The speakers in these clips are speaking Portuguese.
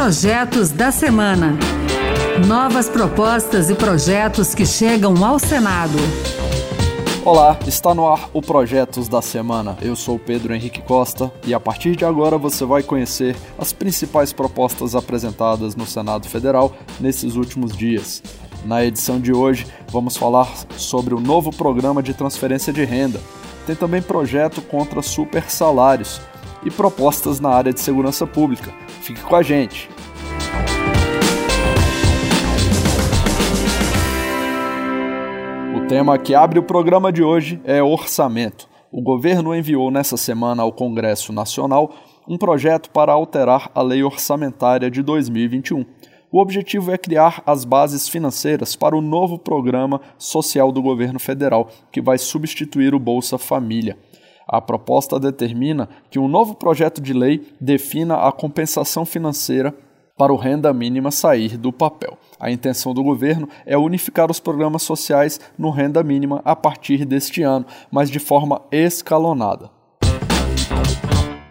Projetos da Semana. Novas propostas e projetos que chegam ao Senado. Olá, está no ar o Projetos da Semana. Eu sou Pedro Henrique Costa e a partir de agora você vai conhecer as principais propostas apresentadas no Senado Federal nesses últimos dias. Na edição de hoje, vamos falar sobre o novo programa de transferência de renda. Tem também projeto contra super salários e propostas na área de segurança pública. Fique com a gente! Tema que abre o programa de hoje é orçamento. O governo enviou nessa semana ao Congresso Nacional um projeto para alterar a lei orçamentária de 2021. O objetivo é criar as bases financeiras para o novo programa social do governo federal, que vai substituir o Bolsa Família. A proposta determina que um novo projeto de lei defina a compensação financeira para o renda mínima sair do papel. A intenção do governo é unificar os programas sociais no renda mínima a partir deste ano, mas de forma escalonada.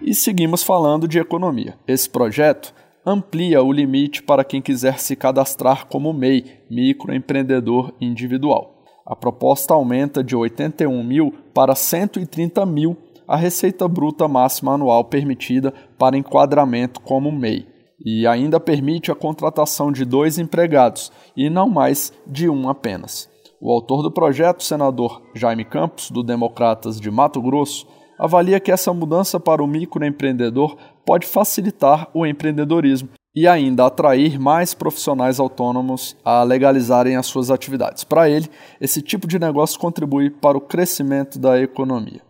E seguimos falando de economia. Esse projeto amplia o limite para quem quiser se cadastrar como MEI, microempreendedor individual. A proposta aumenta de 81 mil para 130 mil a receita bruta máxima anual permitida para enquadramento como MEI, e ainda permite a contratação de dois empregados e não mais de um apenas. O autor do projeto, senador Jaime Campos, do Democratas de Mato Grosso, avalia que essa mudança para o microempreendedor pode facilitar o empreendedorismo e ainda atrair mais profissionais autônomos a legalizarem as suas atividades. Para ele, esse tipo de negócio contribui para o crescimento da economia.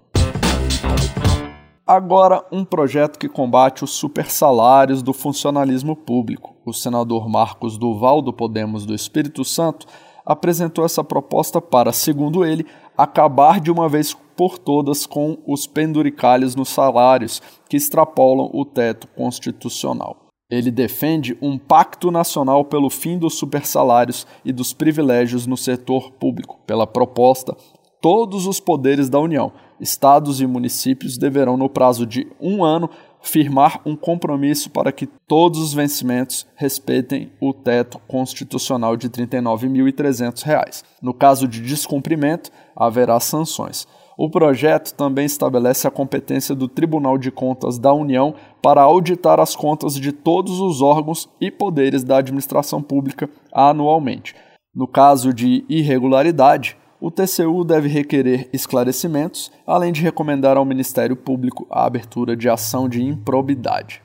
Agora, um projeto que combate os supersalários do funcionalismo público. O senador Marcos Duval, do Podemos do Espírito Santo, apresentou essa proposta para, segundo ele, acabar de uma vez por todas com os penduricalhos nos salários que extrapolam o teto constitucional. Ele defende um pacto nacional pelo fim dos supersalários e dos privilégios no setor público. Pela proposta, todos os poderes da União, estados e municípios deverão, no prazo de um ano, firmar um compromisso para que todos os vencimentos respeitem o teto constitucional de R$ 39.300. No caso de descumprimento, haverá sanções. O projeto também estabelece a competência do Tribunal de Contas da União para auditar as contas de todos os órgãos e poderes da administração pública anualmente. No caso de irregularidade, o TCU deve requerer esclarecimentos, além de recomendar ao Ministério Público a abertura de ação de improbidade.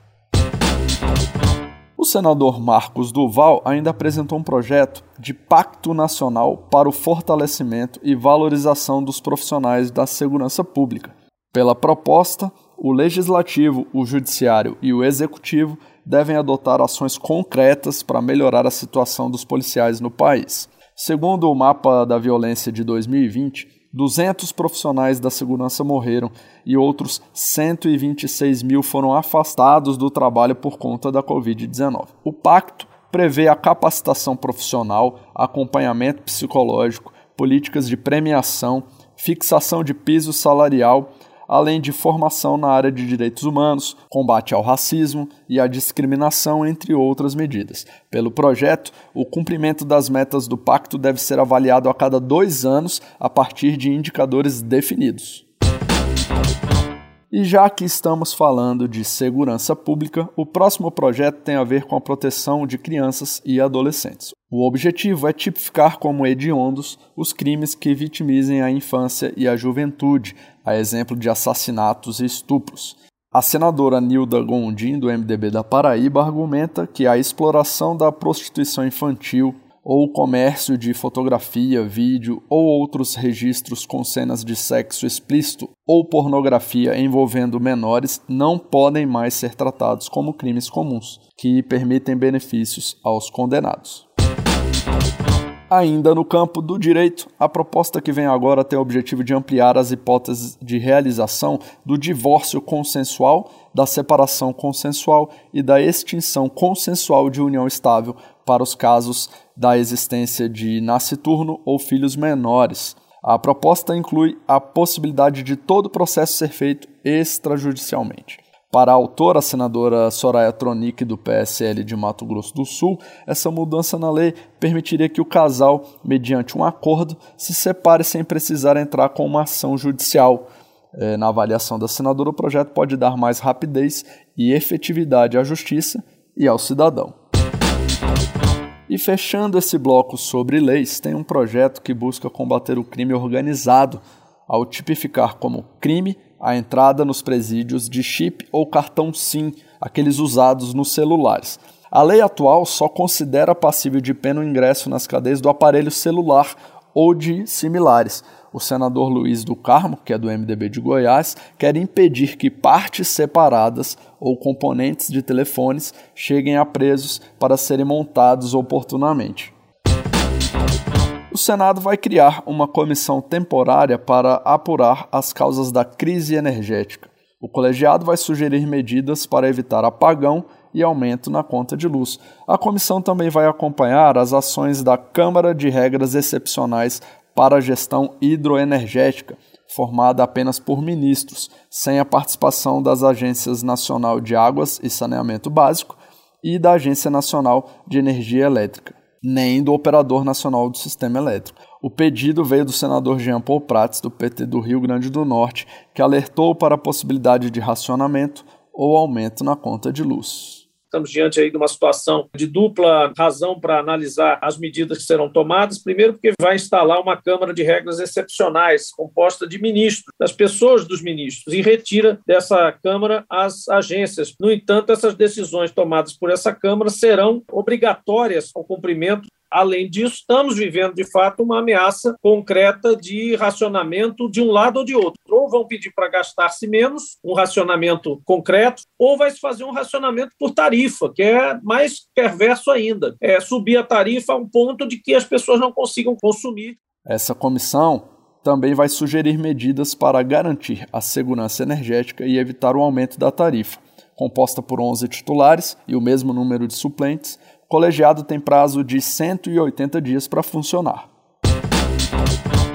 O senador Marcos Duval ainda apresentou um projeto de Pacto Nacional para o Fortalecimento e Valorização dos Profissionais da Segurança Pública. Pela proposta, o Legislativo, o Judiciário e o Executivo devem adotar ações concretas para melhorar a situação dos policiais no país. Segundo o mapa da violência de 2020, 200 profissionais da segurança morreram e outros 126 mil foram afastados do trabalho por conta da Covid-19. O pacto prevê a capacitação profissional, acompanhamento psicológico, políticas de premiação, fixação de piso salarial além de formação na área de direitos humanos, combate ao racismo e à discriminação, entre outras medidas. Pelo projeto, o cumprimento das metas do pacto deve ser avaliado a cada dois anos a partir de indicadores definidos. E já que estamos falando de segurança pública, o próximo projeto tem a ver com a proteção de crianças e adolescentes. O objetivo é tipificar como hediondos os crimes que vitimizem a infância e a juventude, a exemplo de assassinatos e estupros. A senadora Nilda Gondim, do MDB da Paraíba, argumenta que a exploração da prostituição infantil ou comércio de fotografia, vídeo ou outros registros com cenas de sexo explícito ou pornografia envolvendo menores não podem mais ser tratados como crimes comuns, que permitem benefícios aos condenados. Ainda no campo do direito, a proposta que vem agora tem o objetivo de ampliar as hipóteses de realização do divórcio consensual, da separação consensual e da extinção consensual de união estável para os casos da existência de nasciturno ou filhos menores. A proposta inclui a possibilidade de todo o processo ser feito extrajudicialmente. Para a autora, a senadora Soraya Tronic, do PSL de Mato Grosso do Sul, essa mudança na lei permitiria que o casal, mediante um acordo, se separe sem precisar entrar com uma ação judicial. É, na avaliação da senadora, o projeto pode dar mais rapidez e efetividade à justiça e ao cidadão. E fechando esse bloco sobre leis, tem um projeto que busca combater o crime organizado ao tipificar como crime a entrada nos presídios de chip ou cartão SIM, aqueles usados nos celulares. A lei atual só considera passível de pena o ingresso nas cadeias do aparelho celular ou de similares. O senador Luiz do Carmo, que é do MDB de Goiás, quer impedir que partes separadas ou componentes de telefones cheguem a presos para serem montados oportunamente. O Senado vai criar uma comissão temporária para apurar as causas da crise energética. O colegiado vai sugerir medidas para evitar apagão e aumento na conta de luz. A comissão também vai acompanhar as ações da Câmara de Regras Excepcionais para a Gestão Hidroenergética, formada apenas por ministros, sem a participação das Agências Nacional de Águas e Saneamento Básico e da Agência Nacional de Energia Elétrica nem do Operador Nacional do Sistema Elétrico. O pedido veio do senador Jean Paul Prats, do PT do Rio Grande do Norte, que alertou para a possibilidade de racionamento ou aumento na conta de luz. Estamos diante aí de uma situação de dupla razão para analisar as medidas que serão tomadas. Primeiro, porque vai instalar uma Câmara de Regras Excepcionais, composta de ministros, das pessoas dos ministros, e retira dessa Câmara as agências. No entanto, essas decisões tomadas por essa Câmara serão obrigatórias ao cumprimento Além disso, estamos vivendo de fato uma ameaça concreta de racionamento de um lado ou de outro. Ou vão pedir para gastar-se menos, um racionamento concreto, ou vai se fazer um racionamento por tarifa, que é mais perverso ainda. É subir a tarifa a um ponto de que as pessoas não consigam consumir. Essa comissão também vai sugerir medidas para garantir a segurança energética e evitar o aumento da tarifa. Composta por 11 titulares e o mesmo número de suplentes, colegiado tem prazo de 180 dias para funcionar.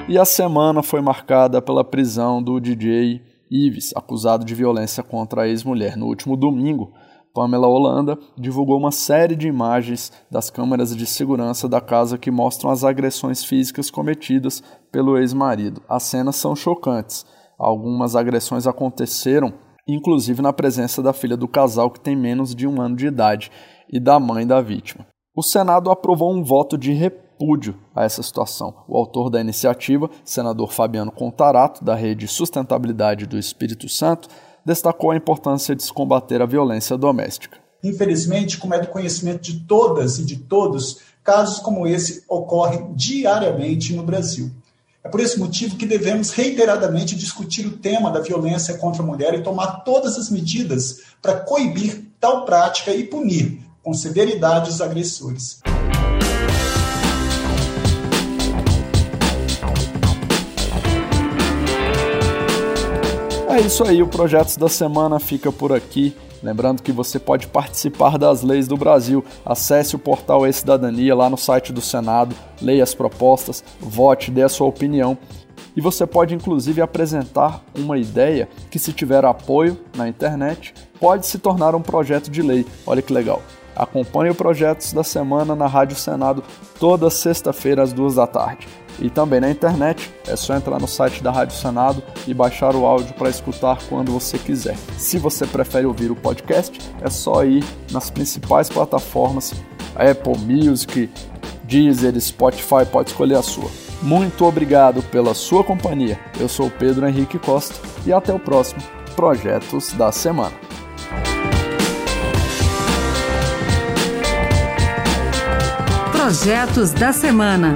E a semana foi marcada pela prisão do DJ Ives, acusado de violência contra a ex-mulher. No último domingo, Pamela Holanda divulgou uma série de imagens das câmeras de segurança da casa que mostram as agressões físicas cometidas pelo ex-marido. As cenas são chocantes. Algumas agressões aconteceram, inclusive na presença da filha do casal, que tem menos de um ano de idade, e da mãe da vítima. O Senado aprovou um voto de repúdio a essa situação. O autor da iniciativa, senador Fabiano Contarato, da Rede Sustentabilidade do Espírito Santo, destacou a importância de se combater a violência doméstica. Infelizmente, como é do conhecimento de todas e de todos, casos como esse ocorrem diariamente no Brasil. É por esse motivo que devemos reiteradamente discutir o tema da violência contra a mulher e tomar todas as medidas para coibir tal prática e punir com severidade os agressores. É isso aí, o Projetos da Semana fica por aqui. Lembrando que você pode participar das leis do Brasil. Acesse o portal E-Cidadania lá no site do Senado, leia as propostas, vote, dê a sua opinião. E você pode inclusive apresentar uma ideia que, se tiver apoio na internet, pode se tornar um projeto de lei. Olha que legal. Acompanhe o Projetos da Semana na Rádio Senado toda sexta-feira às duas da tarde. E também na internet, é só entrar no site da Rádio Senado e baixar o áudio para escutar quando você quiser. Se você prefere ouvir o podcast, é só ir nas principais plataformas, Apple Music, Deezer, Spotify, pode escolher a sua. Muito obrigado pela sua companhia. Eu sou Pedro Henrique Costa e até o próximo Projetos da Semana. Projetos da Semana.